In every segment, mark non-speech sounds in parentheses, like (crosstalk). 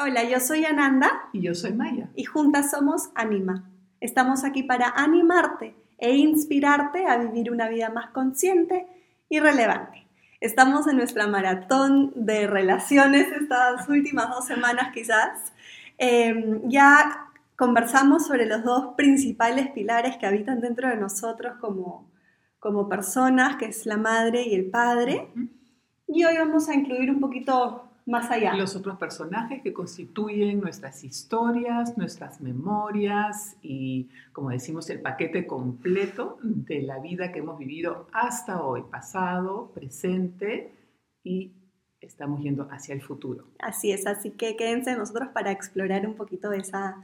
Hola, yo soy Ananda. Y yo soy Maya. Y juntas somos Anima. Estamos aquí para animarte e inspirarte a vivir una vida más consciente y relevante. Estamos en nuestra maratón de relaciones estas últimas dos semanas quizás. Em, ya conversamos sobre los dos principales pilares que habitan dentro de nosotros como, como personas, que es la madre y el padre. Y hoy vamos a incluir un poquito más allá. Los otros personajes que constituyen nuestras historias, nuestras memorias y, como decimos, el paquete completo de la vida que hemos vivido hasta hoy, pasado, presente y estamos yendo hacia el futuro. Así es, así que quédense nosotros para explorar un poquito esa,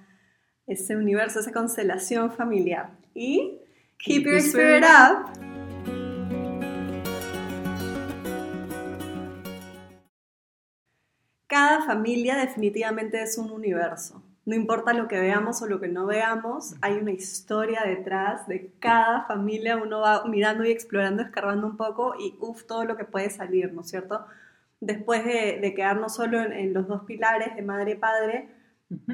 ese universo, esa constelación familiar. Y keep, your spirit up. Cada familia definitivamente es un universo. No importa lo que veamos o lo que no veamos, hay una historia detrás de cada familia. Uno va mirando y explorando, escarbando un poco y uff, todo lo que puede salir, ¿no es cierto? Después de, quedarnos solo en, los dos pilares de madre y padre,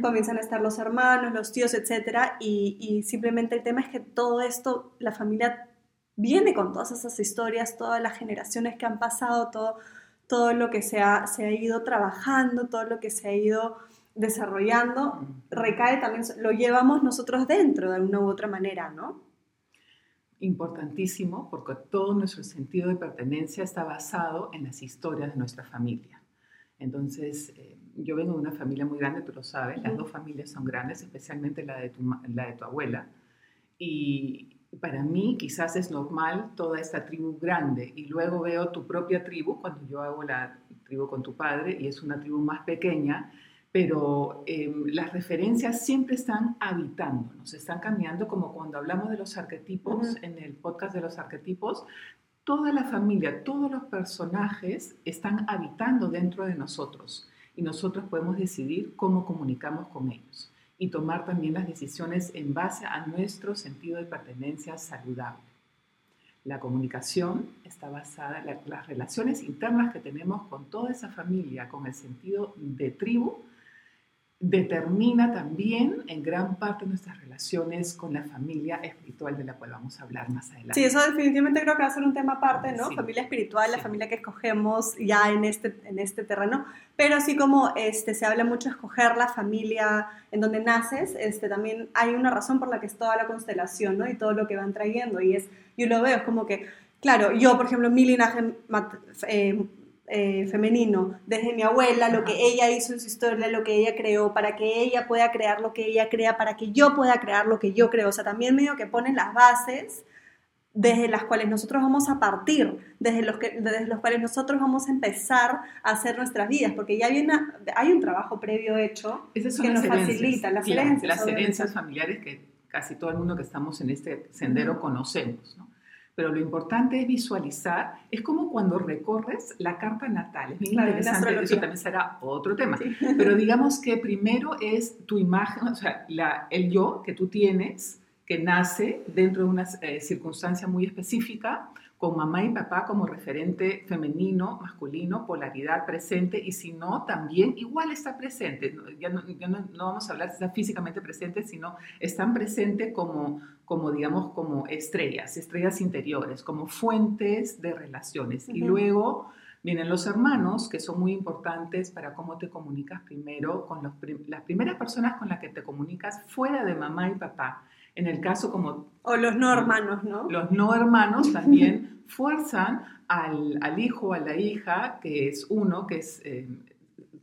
comienzan a estar los hermanos, los tíos, etc. Y, y simplemente el tema es que todo esto, la familia viene con todas esas historias, todas las generaciones que han pasado, todo todo lo que se ha, se ha ido trabajando, todo lo que se ha ido desarrollando, recae también, lo llevamos nosotros dentro de una u otra manera, ¿no? Importantísimo, porque todo nuestro sentido de pertenencia está basado en las historias de nuestra familia. Entonces, eh, yo vengo de una familia muy grande, tú lo sabes, las dos familias son grandes, especialmente la de tu, la de tu abuela. Y, para mí quizás es normal toda esta tribu grande y luego veo tu propia tribu cuando yo hago la tribu con tu padre y es una tribu más pequeña, pero em, las referencias siempre están habitando, nos están cambiando como cuando hablamos de los arquetipos, en el podcast de los arquetipos, toda la familia, todos los personajes están habitando dentro de nosotros y nosotros podemos decidir cómo comunicamos con ellos y tomar también las decisiones en base a nuestro sentido de pertenencia saludable. La comunicación está basada en las relaciones internas que tenemos con toda esa familia, con el sentido de tribu, determina también en gran parte nuestras relaciones con la familia espiritual de la cual vamos a hablar más adelante. Sí, eso definitivamente creo que va a ser un tema aparte, ¿no? Familia espiritual, la familia que escogemos ya en este, en este terreno, pero así como este, se habla mucho de escoger la familia en donde naces, este, también hay una razón por la que es toda la constelación, ¿no? Y todo lo que van trayendo, y es, yo lo veo, es como que, claro, yo, por ejemplo, mi linaje eh, eh, femenino, desde mi abuela, lo que ella hizo en su historia, lo que ella creó, para que ella pueda crear lo que ella crea, para que yo pueda crear lo que yo creo. O sea, también medio que ponen las bases desde las cuales nosotros vamos a partir, desde los, que, desde los cuales nosotros vamos a empezar a hacer nuestras vidas, porque ya hay, hay un trabajo previo hecho que nos facilita, las herencias. Las herencias familiares que casi todo el mundo que estamos en este sendero conocemos, ¿no? Pero lo importante es visualizar, es como cuando recorres la carta natal, es bien interesante, eso también será otro tema, (laughs) pero digamos que primero es tu imagen, o sea, la, el yo que tú tienes, que nace dentro de una eh, circunstancia muy específica, con mamá y papá como referente femenino, masculino, polaridad presente, y si no, también igual está presente. Ya no, no, vamos a hablar de estar físicamente presente, sino están presentes como, como, digamos, como estrellas, estrellas interiores, como fuentes de relaciones. Y luego vienen los hermanos, que son muy importantes para cómo te comunicas primero con los las primeras personas con las que te comunicas fuera de mamá y papá en el caso como... O los no hermanos, ¿no? Los no hermanos también (laughs) fuerzan al, al hijo, a la hija, que es uno, que es, eh,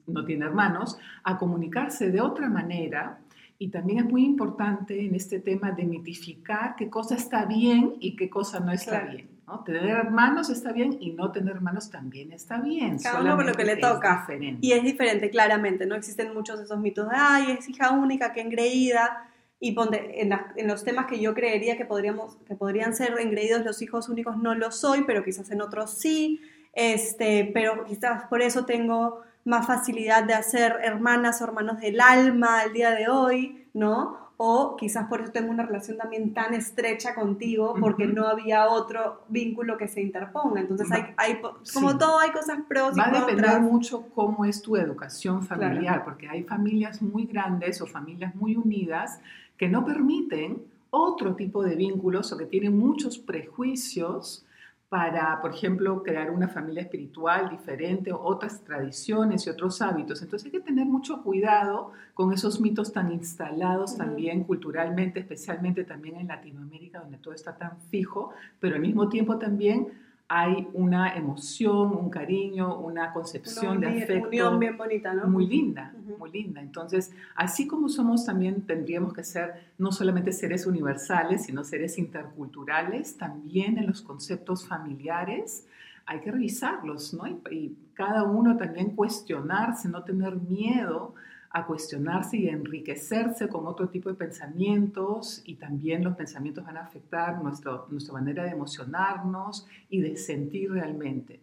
no tiene hermanos, a comunicarse de otra manera. Y también es muy importante en este tema de mitificar qué cosa está bien y qué cosa no está bien. ¿no? Tener hermanos está bien y no tener hermanos también está bien. Cada uno con lo que le toca. Y es diferente, claramente. No existen muchos de esos mitos de, ay, es hija única, qué engreída y en, en, los temas que yo creería que, podríamos, que podrían ser engreídos los hijos únicos, no lo soy, pero quizás en otros sí. Este, pero quizás por eso tengo más facilidad de hacer hermanas o hermanos del alma al día de hoy, ¿no? O quizás por eso tengo una relación también tan estrecha contigo porque no había otro vínculo que se interponga. Entonces, hay, hay como todo, hay cosas pros y. Va a depender mucho cómo es tu educación familiar, porque hay familias muy grandes o familias muy unidas que no permiten otro tipo de vínculos o que tienen muchos prejuicios para, por ejemplo, crear una familia espiritual diferente, otras tradiciones y otros hábitos. Entonces hay que tener mucho cuidado con esos mitos tan instalados también culturalmente, especialmente también en Latinoamérica, donde todo está tan fijo, pero al mismo tiempo también hay una emoción, un cariño, una concepción de afecto. Unión bien bonita, ¿no? Muy linda, muy linda. Entonces, así como somos, también tendríamos que ser no solamente seres universales, sino seres interculturales, también en los conceptos familiares hay que revisarlos, ¿no? y cada uno también cuestionarse, no tener miedo a cuestionarse y enriquecerse con otro tipo de pensamientos y también los pensamientos van a afectar nuestro, nuestra manera de emocionarnos y de sentir realmente.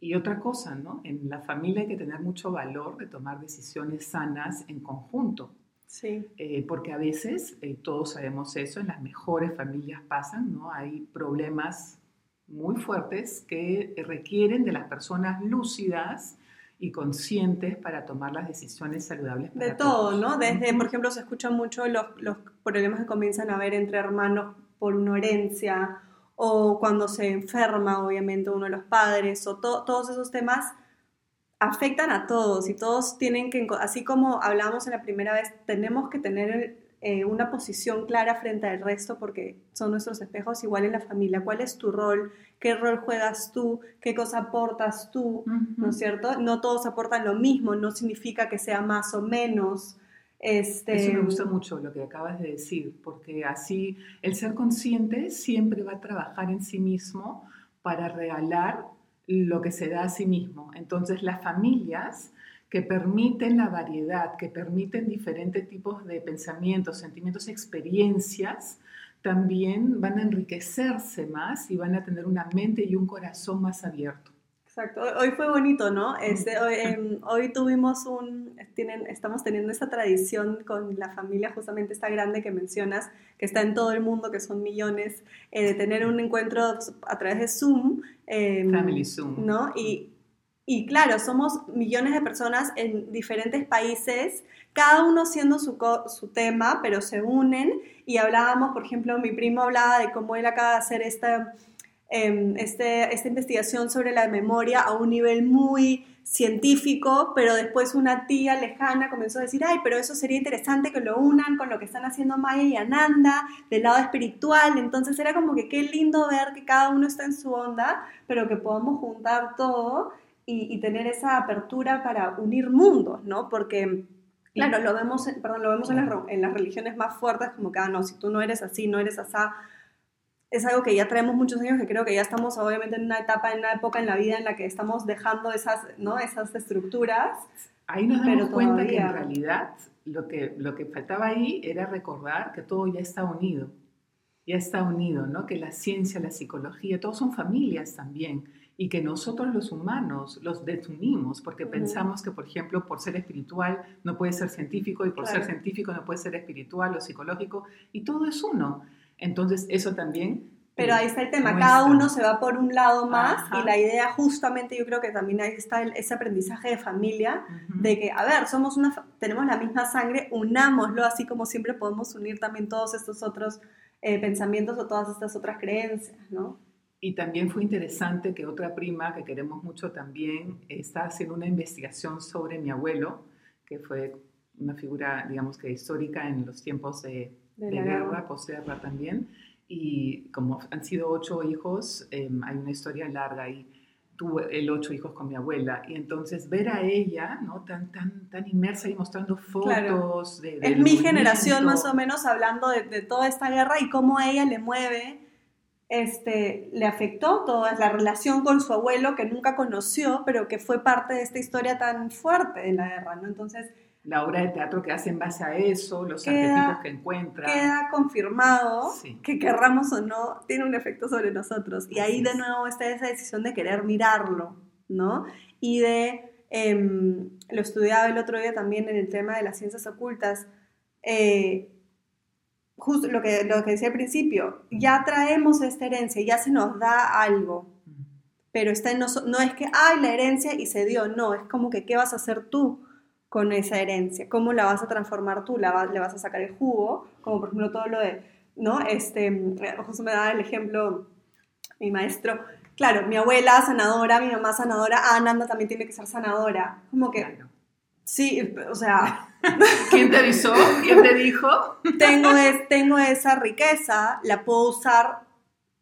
Y otra cosa, ¿no? En la familia hay que tener mucho valor de tomar decisiones sanas en conjunto. Sí. Eh, porque a veces, eh, todos sabemos eso, en las mejores familias pasan, ¿no? Hay problemas muy fuertes que requieren de las personas lúcidas y conscientes para tomar las decisiones saludables. de todo, ¿no? Desde, por ejemplo, se escuchan mucho los, los, problemas que comienzan a haber entre hermanos por una herencia o cuando se enferma, obviamente, uno de los padres, o todos esos temas afectan a todos y todos tienen que, así como hablamos en la primera vez, tenemos que tener eh, una posición clara frente al resto porque son nuestros espejos, igual en la familia. ¿Cuál es tu rol? ¿Qué rol juegas tú? ¿Qué cosa aportas tú? ¿No es cierto? No todos aportan lo mismo, no significa que sea más o menos. Este... Eso me gusta mucho lo que acabas de decir, porque así el ser consciente siempre va a trabajar en sí mismo para regalar lo que se da a sí mismo. Entonces las familias que permiten la variedad, que permiten diferentes tipos de pensamientos, sentimientos, experiencias, también van a enriquecerse más y van a tener una mente y un corazón más abierto. Exacto, hoy fue bonito, ¿no? Este, em, hoy, tuvimos un, tienen, estamos teniendo esta tradición con la familia, justamente esta grande que mencionas, que está en todo el mundo, que son millones, eh, de tener un encuentro a través de Zoom. Em, Family Zoom. ¿No? Y y claro, somos millones de personas en diferentes países, cada uno siendo su, su, tema, pero se unen y hablábamos, por ejemplo, mi primo hablaba de cómo él acaba de hacer esta, em, este, esta investigación sobre la memoria a un nivel muy científico, pero después una tía lejana comenzó a decir, ay, pero eso sería interesante que lo unan con lo que están haciendo Maya y Ananda del lado espiritual. Entonces era como que qué lindo ver que cada uno está en su onda, pero que podamos juntar todo y, tener esa apertura para unir mundos, ¿no? Porque, claro, lo vemos, perdón, lo vemos en las, en las religiones más fuertes, como que, ah, no, si tú no eres así, no eres así, es algo que ya traemos muchos años, que creo que ya estamos obviamente en una etapa, en una época en la vida en la que estamos dejando esas, ¿no? esas estructuras. Ahí nos damos cuenta que en realidad lo que, lo que faltaba ahí era recordar que todo ya está unido, ya está unido, ¿no? Que la ciencia, la psicología, todos son familias también y que nosotros los humanos los desunimos porque pensamos que, por ejemplo, por ser espiritual no puede ser científico y por ser científico no puede ser espiritual o psicológico y todo es uno. Entonces, eso también... Pero ahí está el tema, cada uno se va por un lado más y la idea justamente yo creo que también ahí está ese aprendizaje de familia, de que, a ver, somos una, tenemos la misma sangre, unámoslo, así como siempre podemos unir también todos estos otros eh, pensamientos o todas estas otras creencias, ¿no? Y también fue interesante que otra prima que queremos mucho también está haciendo una investigación sobre mi abuelo, que fue una figura, digamos que histórica en los tiempos de, de, guerra, posguerra también. Y como han sido ocho hijos, em, hay una historia larga y tuve el ocho hijos con mi abuela. Y entonces ver a ella, ¿no? Tan, tan, tan inmersa y mostrando fotos de, Es mi generación más o menos hablando de, de, toda esta guerra y cómo a ella le mueve este, le afectó toda la relación con su abuelo que nunca conoció, pero que fue parte de esta historia tan fuerte de la guerra, ¿no? Entonces... La obra de teatro que hace en base a eso, los arquetipos que encuentra. Queda confirmado que querramos o no, tiene un efecto sobre nosotros. Y ahí de nuevo está esa decisión de querer mirarlo, ¿no? Y de, em, lo estudiaba el otro día también en el tema de las ciencias ocultas, eh, justo lo que, lo que decía al principio, ya traemos esta herencia, ya se nos da algo, pero está no, no es que, hay la herencia y se dio, no, es como que, ¿qué vas a hacer tú con esa herencia? ¿Cómo la vas a transformar tú? ¿La ¿Le vas a sacar el jugo? Como por ejemplo todo lo de, ¿no? Este, me da el ejemplo, mi maestro, claro, mi abuela sanadora, mi mamá sanadora, ah, Nanda también tiene que ser sanadora, como que... Sí, o sea... (laughs) ¿Quién te avisó? ¿Quién te dijo? (laughs) tengo, es, tengo esa riqueza, la puedo usar,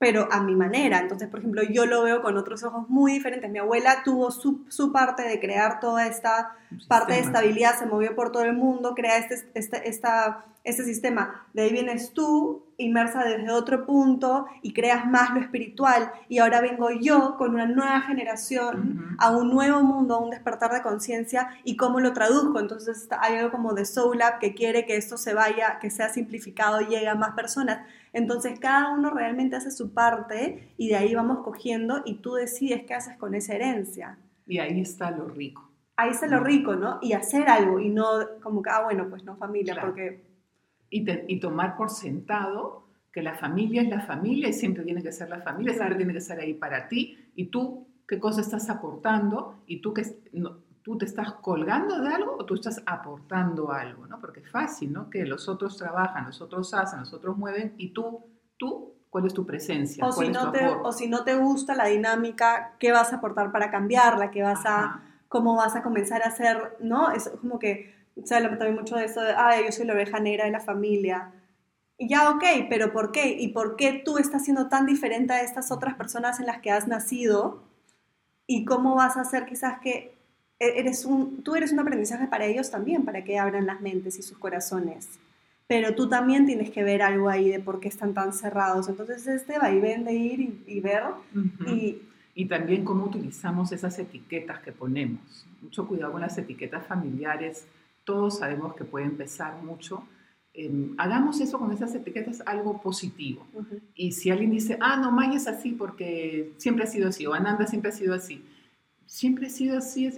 pero a mi manera. Entonces, por ejemplo, yo lo veo con otros ojos muy diferentes. Mi abuela tuvo su, su parte de crear toda esta parte de estabilidad, se movió por todo el mundo, crea este, este, esta este sistema. De ahí vienes tú, inmersa desde otro punto y creas más lo espiritual. Y ahora vengo yo con una nueva generación a un nuevo mundo, a un despertar de conciencia y cómo lo traduzco. Entonces hay algo como de Soul Lab que quiere que esto se vaya, que sea simplificado y llegue a más personas. Entonces cada uno realmente hace su parte y de ahí vamos cogiendo y tú decides qué haces con esa herencia. Y ahí está lo rico. Ahí está lo rico, ¿no? Y hacer algo y no como que, ah, bueno, pues no familia, porque y, tomar por sentado que la familia es la familia y siempre tiene que ser la familia, siempre tiene que estar ahí para ti y tú qué cosa estás aportando y tú que tú te estás colgando de algo o tú estás aportando algo, ¿no? Porque es fácil, ¿no? Que los otros trabajan, los otros hacen, los otros mueven y tú, tú, ¿cuál es tu presencia? O, si, no te, o si no te gusta la dinámica, ¿qué vas a aportar para cambiarla? ¿Qué vas a, cómo vas a comenzar a hacer, ¿no? Es como que se habla también mucho de eso de, ay, yo soy la oveja negra de la familia. Y ya, ok, pero ¿por qué? ¿Y por qué tú estás siendo tan diferente a estas otras personas en las que has nacido? ¿Y cómo vas a hacer quizás que eres un, tú eres un aprendizaje para ellos también, para que abran las mentes y sus corazones? Pero tú también tienes que ver algo ahí de por qué están tan cerrados. Entonces, este vaivén de ir y, ver y, y también cómo utilizamos esas etiquetas que ponemos. Mucho cuidado con las etiquetas familiares todos sabemos que puede empezar mucho. Em, hagamos eso con esas etiquetas algo positivo. Y si alguien dice, ah, no, Maya es así porque siempre ha sido así, o Ananda siempre ha sido así, siempre ha sido así,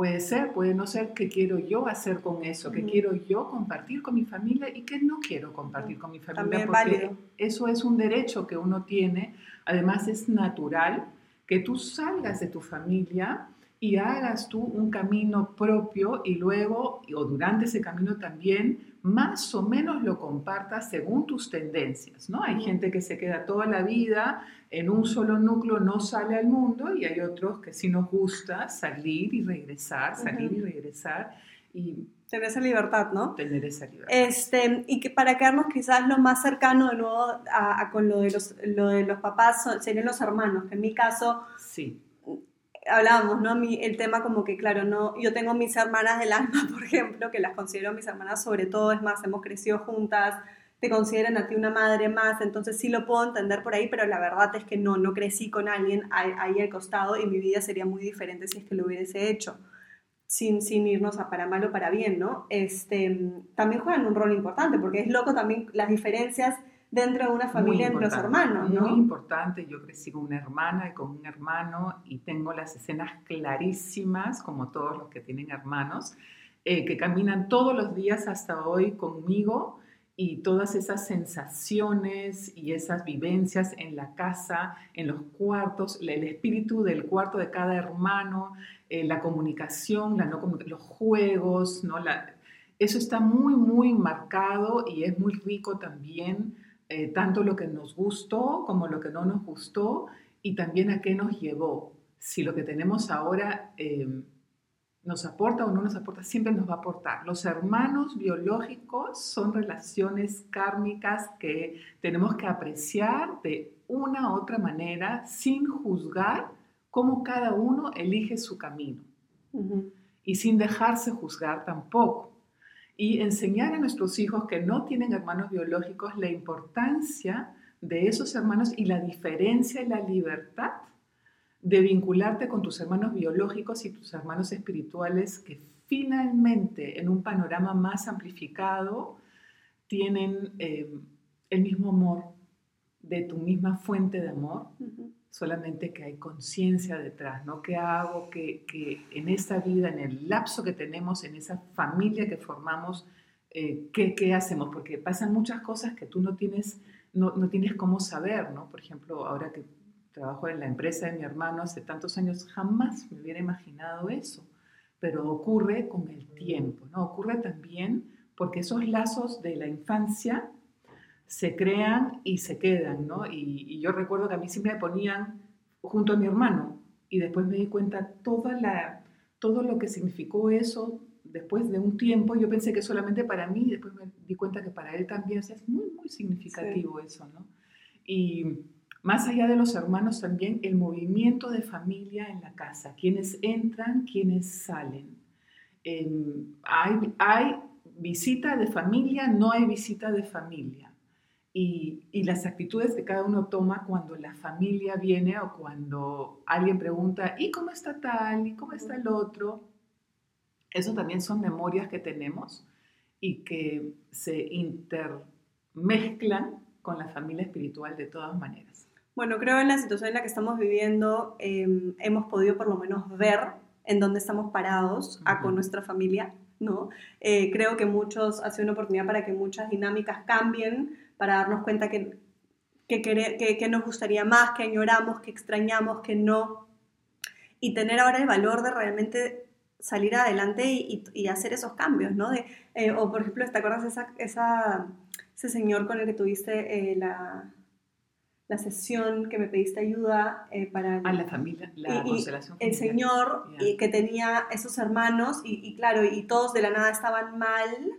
puede ser, puede no ser, qué quiero yo hacer con eso, qué quiero yo compartir con mi familia y qué no quiero compartir con mi familia, porque eso es un derecho que uno tiene, además es natural que tú salgas de tu familia y hagas tú un camino propio y luego, o durante ese camino también, más o menos lo compartas según tus tendencias, ¿no? Hay gente que se queda toda la vida en un solo núcleo, no sale al mundo, y hay otros que sí nos gusta salir y regresar, salir y regresar. Y Tener esa libertad, ¿no? Tener esa libertad. Este, y que para quedarnos quizás lo más cercano de nuevo a, con lo de los, lo de los papás serían los hermanos, en mi caso... Sí hablábamos, ¿no? el tema como que, claro, no, yo tengo mis hermanas del alma, (laughs) por ejemplo, que las considero mis hermanas sobre todo, es más, hemos crecido juntas, te consideran a ti una madre más, entonces sí lo puedo entender por ahí, pero la verdad es que no, no crecí con alguien ahí, al costado y mi vida sería muy diferente si es que lo hubiese hecho, sin, sin irnos a para mal o para bien, ¿no? Este, también juegan un rol importante, porque es loco también las diferencias dentro de una familia entre los hermanos, ¿no? Muy importante, yo crecí con una hermana y con un hermano y tengo las escenas clarísimas, como todos los que tienen hermanos, eh, que caminan todos los días hasta hoy conmigo y todas esas sensaciones y esas vivencias en la casa, en los cuartos, el espíritu del cuarto de cada hermano, eh, la comunicación, la no los juegos, ¿no? La, eso está muy, muy marcado y es muy rico también eh, tanto lo que nos gustó como lo que no nos gustó y también a qué nos llevó. Si lo que tenemos ahora eh, nos aporta o no nos aporta, siempre nos va a aportar. Los hermanos biológicos son relaciones kármicas que tenemos que apreciar de una u otra manera sin juzgar cómo cada uno elige su camino y sin dejarse juzgar tampoco y enseñar a nuestros hijos que no tienen hermanos biológicos la importancia de esos hermanos y la diferencia y la libertad de vincularte con tus hermanos biológicos y tus hermanos espirituales que finalmente en un panorama más amplificado tienen eh, el mismo amor de tu misma fuente de amor solamente que hay conciencia detrás, ¿no? ¿Qué hago que, que, en esta vida, en el lapso que tenemos, en esa familia que formamos, eh, ¿qué, ¿qué, hacemos? Porque pasan muchas cosas que tú no tienes, no, no, tienes cómo saber, ¿no? Por ejemplo, ahora que trabajo en la empresa de mi hermano hace tantos años, jamás me hubiera imaginado eso, pero ocurre con el tiempo, ¿no? Ocurre también porque esos lazos de la infancia se crean y se quedan, ¿no? Y, y yo recuerdo que a mí siempre me ponían junto a mi hermano y después me di cuenta toda la, todo lo que significó eso después de un tiempo, yo pensé que solamente para mí, después me di cuenta que para él también, o sea, es muy, muy significativo eso, ¿no? Y más allá de los hermanos también, el movimiento de familia en la casa, quienes entran, quienes salen. hay, hay visita de familia, no hay visita de familia. Y, y, las actitudes que cada uno toma cuando la familia viene o cuando alguien pregunta, ¿y cómo está tal? ¿Y cómo está el otro? Eso también son memorias que tenemos y que se intermezclan con la familia espiritual de todas maneras. Bueno, creo en la situación en la que estamos viviendo em, hemos podido por lo menos ver en dónde estamos parados a con nuestra familia, ¿no? Eh, creo que muchos, ha sido una oportunidad para que muchas dinámicas cambien, para darnos cuenta que, que, que, que nos gustaría más, que añoramos, que extrañamos, que no. Y tener ahora el valor de realmente salir adelante y, hacer esos cambios, ¿no? De, eh, o por ejemplo, ¿te acuerdas esa, esa, ese señor con el que tuviste eh, la, la, sesión que me pediste ayuda eh, para... a la familia, la constelación El señor y que tenía esos hermanos y, claro, y todos de la nada estaban mal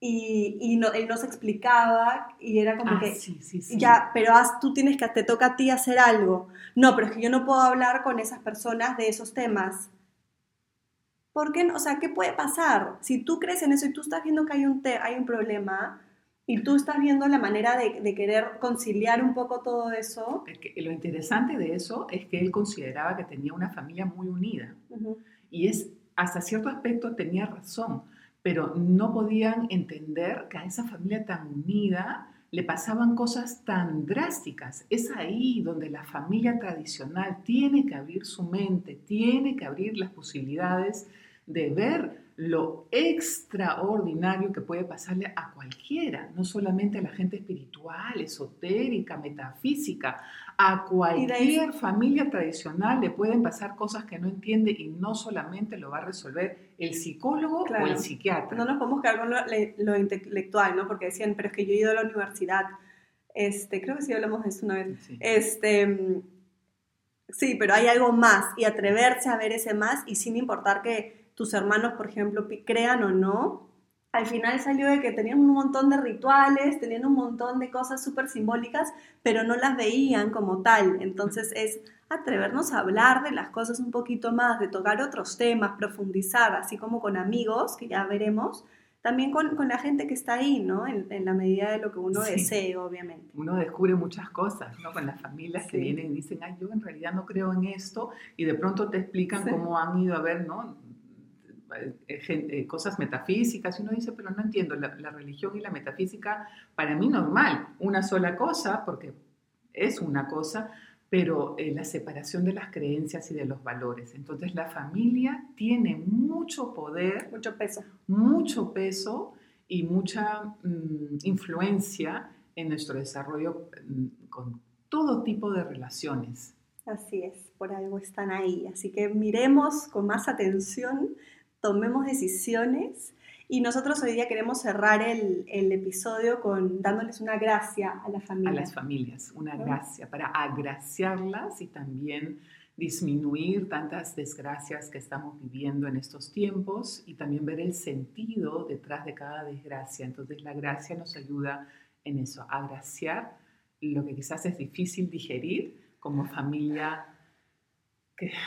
y, y no, él no se explicaba y era como ah, que sí, sí, sí. ya, pero tú tienes que, te toca a ti hacer algo. No, pero es que yo no puedo hablar con esas personas de esos temas ¿Por qué no? O sea, ¿qué puede pasar? Si tú crees en eso y tú estás viendo que hay un, te hay un problema y tú estás viendo la manera de, de querer conciliar un poco todo eso. lo interesante de eso es que él consideraba que tenía una familia muy unida. Y es, hasta cierto aspecto tenía razón, pero no podían entender que a esa familia tan unida le pasaban cosas tan drásticas. Es ahí donde la familia tradicional tiene que abrir su mente, tiene que abrir las posibilidades de ver lo extraordinario que puede pasarle a cualquiera, no solamente a la gente espiritual, esotérica, metafísica, a cualquier familia tradicional le pueden pasar cosas que no entiende y no solamente lo va a resolver el psicólogo o el psiquiatra. No nos podemos quedar con lo, intelectual, ¿no? Porque decían, pero es que yo he ido a la universidad, este, creo que sí hablamos de eso una vez, este, sí, pero hay algo más y atreverse a ver ese más y sin importar que tus hermanos, por ejemplo, crean o no, al final salió de que tenían un montón de rituales, tenían un montón de cosas súper simbólicas, pero no las veían como tal. Entonces es atrevernos a hablar de las cosas un poquito más, de tocar otros temas, profundizar, así como con amigos, que ya veremos, también con, con la gente que está ahí, ¿no? En, en, la medida de lo que uno desee, obviamente. Uno descubre muchas cosas, ¿no? Con las familias que vienen y dicen, ay, yo en realidad no creo en esto, y de pronto te explican cómo han ido a ver, ¿no? Eh, eh, cosas metafísicas y uno dice, pero no entiendo, la, religión y la metafísica, para mí normal, una sola cosa, porque es una cosa, pero eh, la separación de las creencias y de los valores. Entonces la familia tiene mucho poder, mucho peso, mucho peso y mucha mm, influencia en nuestro desarrollo mm, con todo tipo de relaciones. Así es, por algo están ahí. Así que miremos con más atención tomemos decisiones. Y nosotros hoy día queremos cerrar el, el, episodio con dándoles una gracia a la familia. A las familias, una gracia para agraciarlas y también disminuir tantas desgracias que estamos viviendo en estos tiempos y también ver el sentido detrás de cada desgracia. Entonces la gracia nos ayuda en eso, agraciar lo que quizás es difícil digerir como familia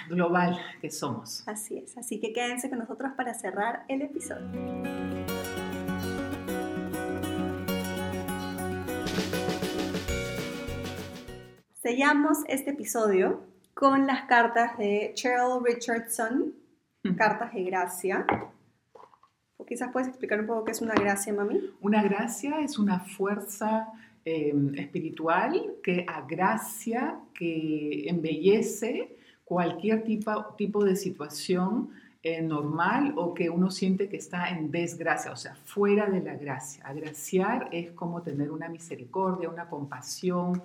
global que somos. Así es, así que quédense con nosotros para cerrar el episodio. Sellamos este episodio con las cartas de Cheryl Richardson, cartas de gracia. ¿O quizás puedes explicar un poco qué es una gracia, mami? Una gracia es una fuerza eh, espiritual que agracia, que embellece cualquier tipo, tipo de situación eh, normal o que uno siente que está en desgracia, o sea, fuera de la gracia. Agraciar es como tener una misericordia, una compasión,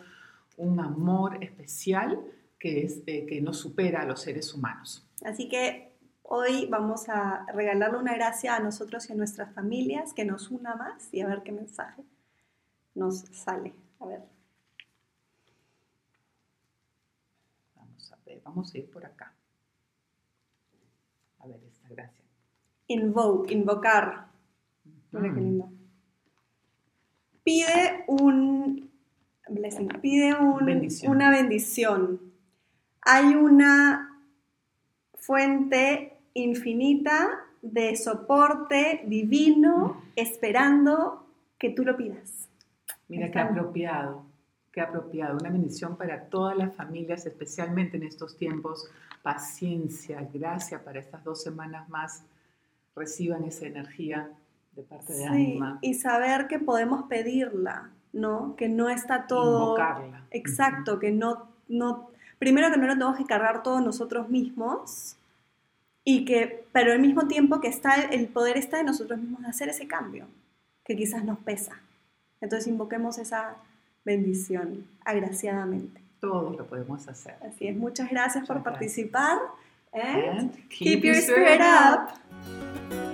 un amor especial que, es, eh, que nos supera a los seres humanos. Así que hoy vamos a regalarle una gracia a nosotros y a nuestras familias que nos una más y a ver qué mensaje nos sale. A ver. Vamos a ver, vamos a ir por acá. A ver, esta gracia. Invoke, invocar. Mira qué lindo. Pide un blessing, pide un, una bendición. Hay una fuente infinita de soporte divino esperando que tú lo pidas. Mira qué apropiado, qué apropiado. Una bendición para todas las familias, especialmente en estos tiempos. Paciencia, gracia para estas dos semanas más. Reciban esa energía de parte de sí, Y saber que podemos pedirla, ¿no? Que no está todo... Invocarla. Exacto, que no, no... Primero que no lo tenemos que cargar todos nosotros mismos, y que, pero al mismo tiempo que está el poder está en nosotros mismos de hacer ese cambio, que quizás nos pesa. Entonces invoquemos esa bendición agraciadamente. Todos lo podemos hacer. Así es, muchas gracias por participar. And, keep, your spirit up.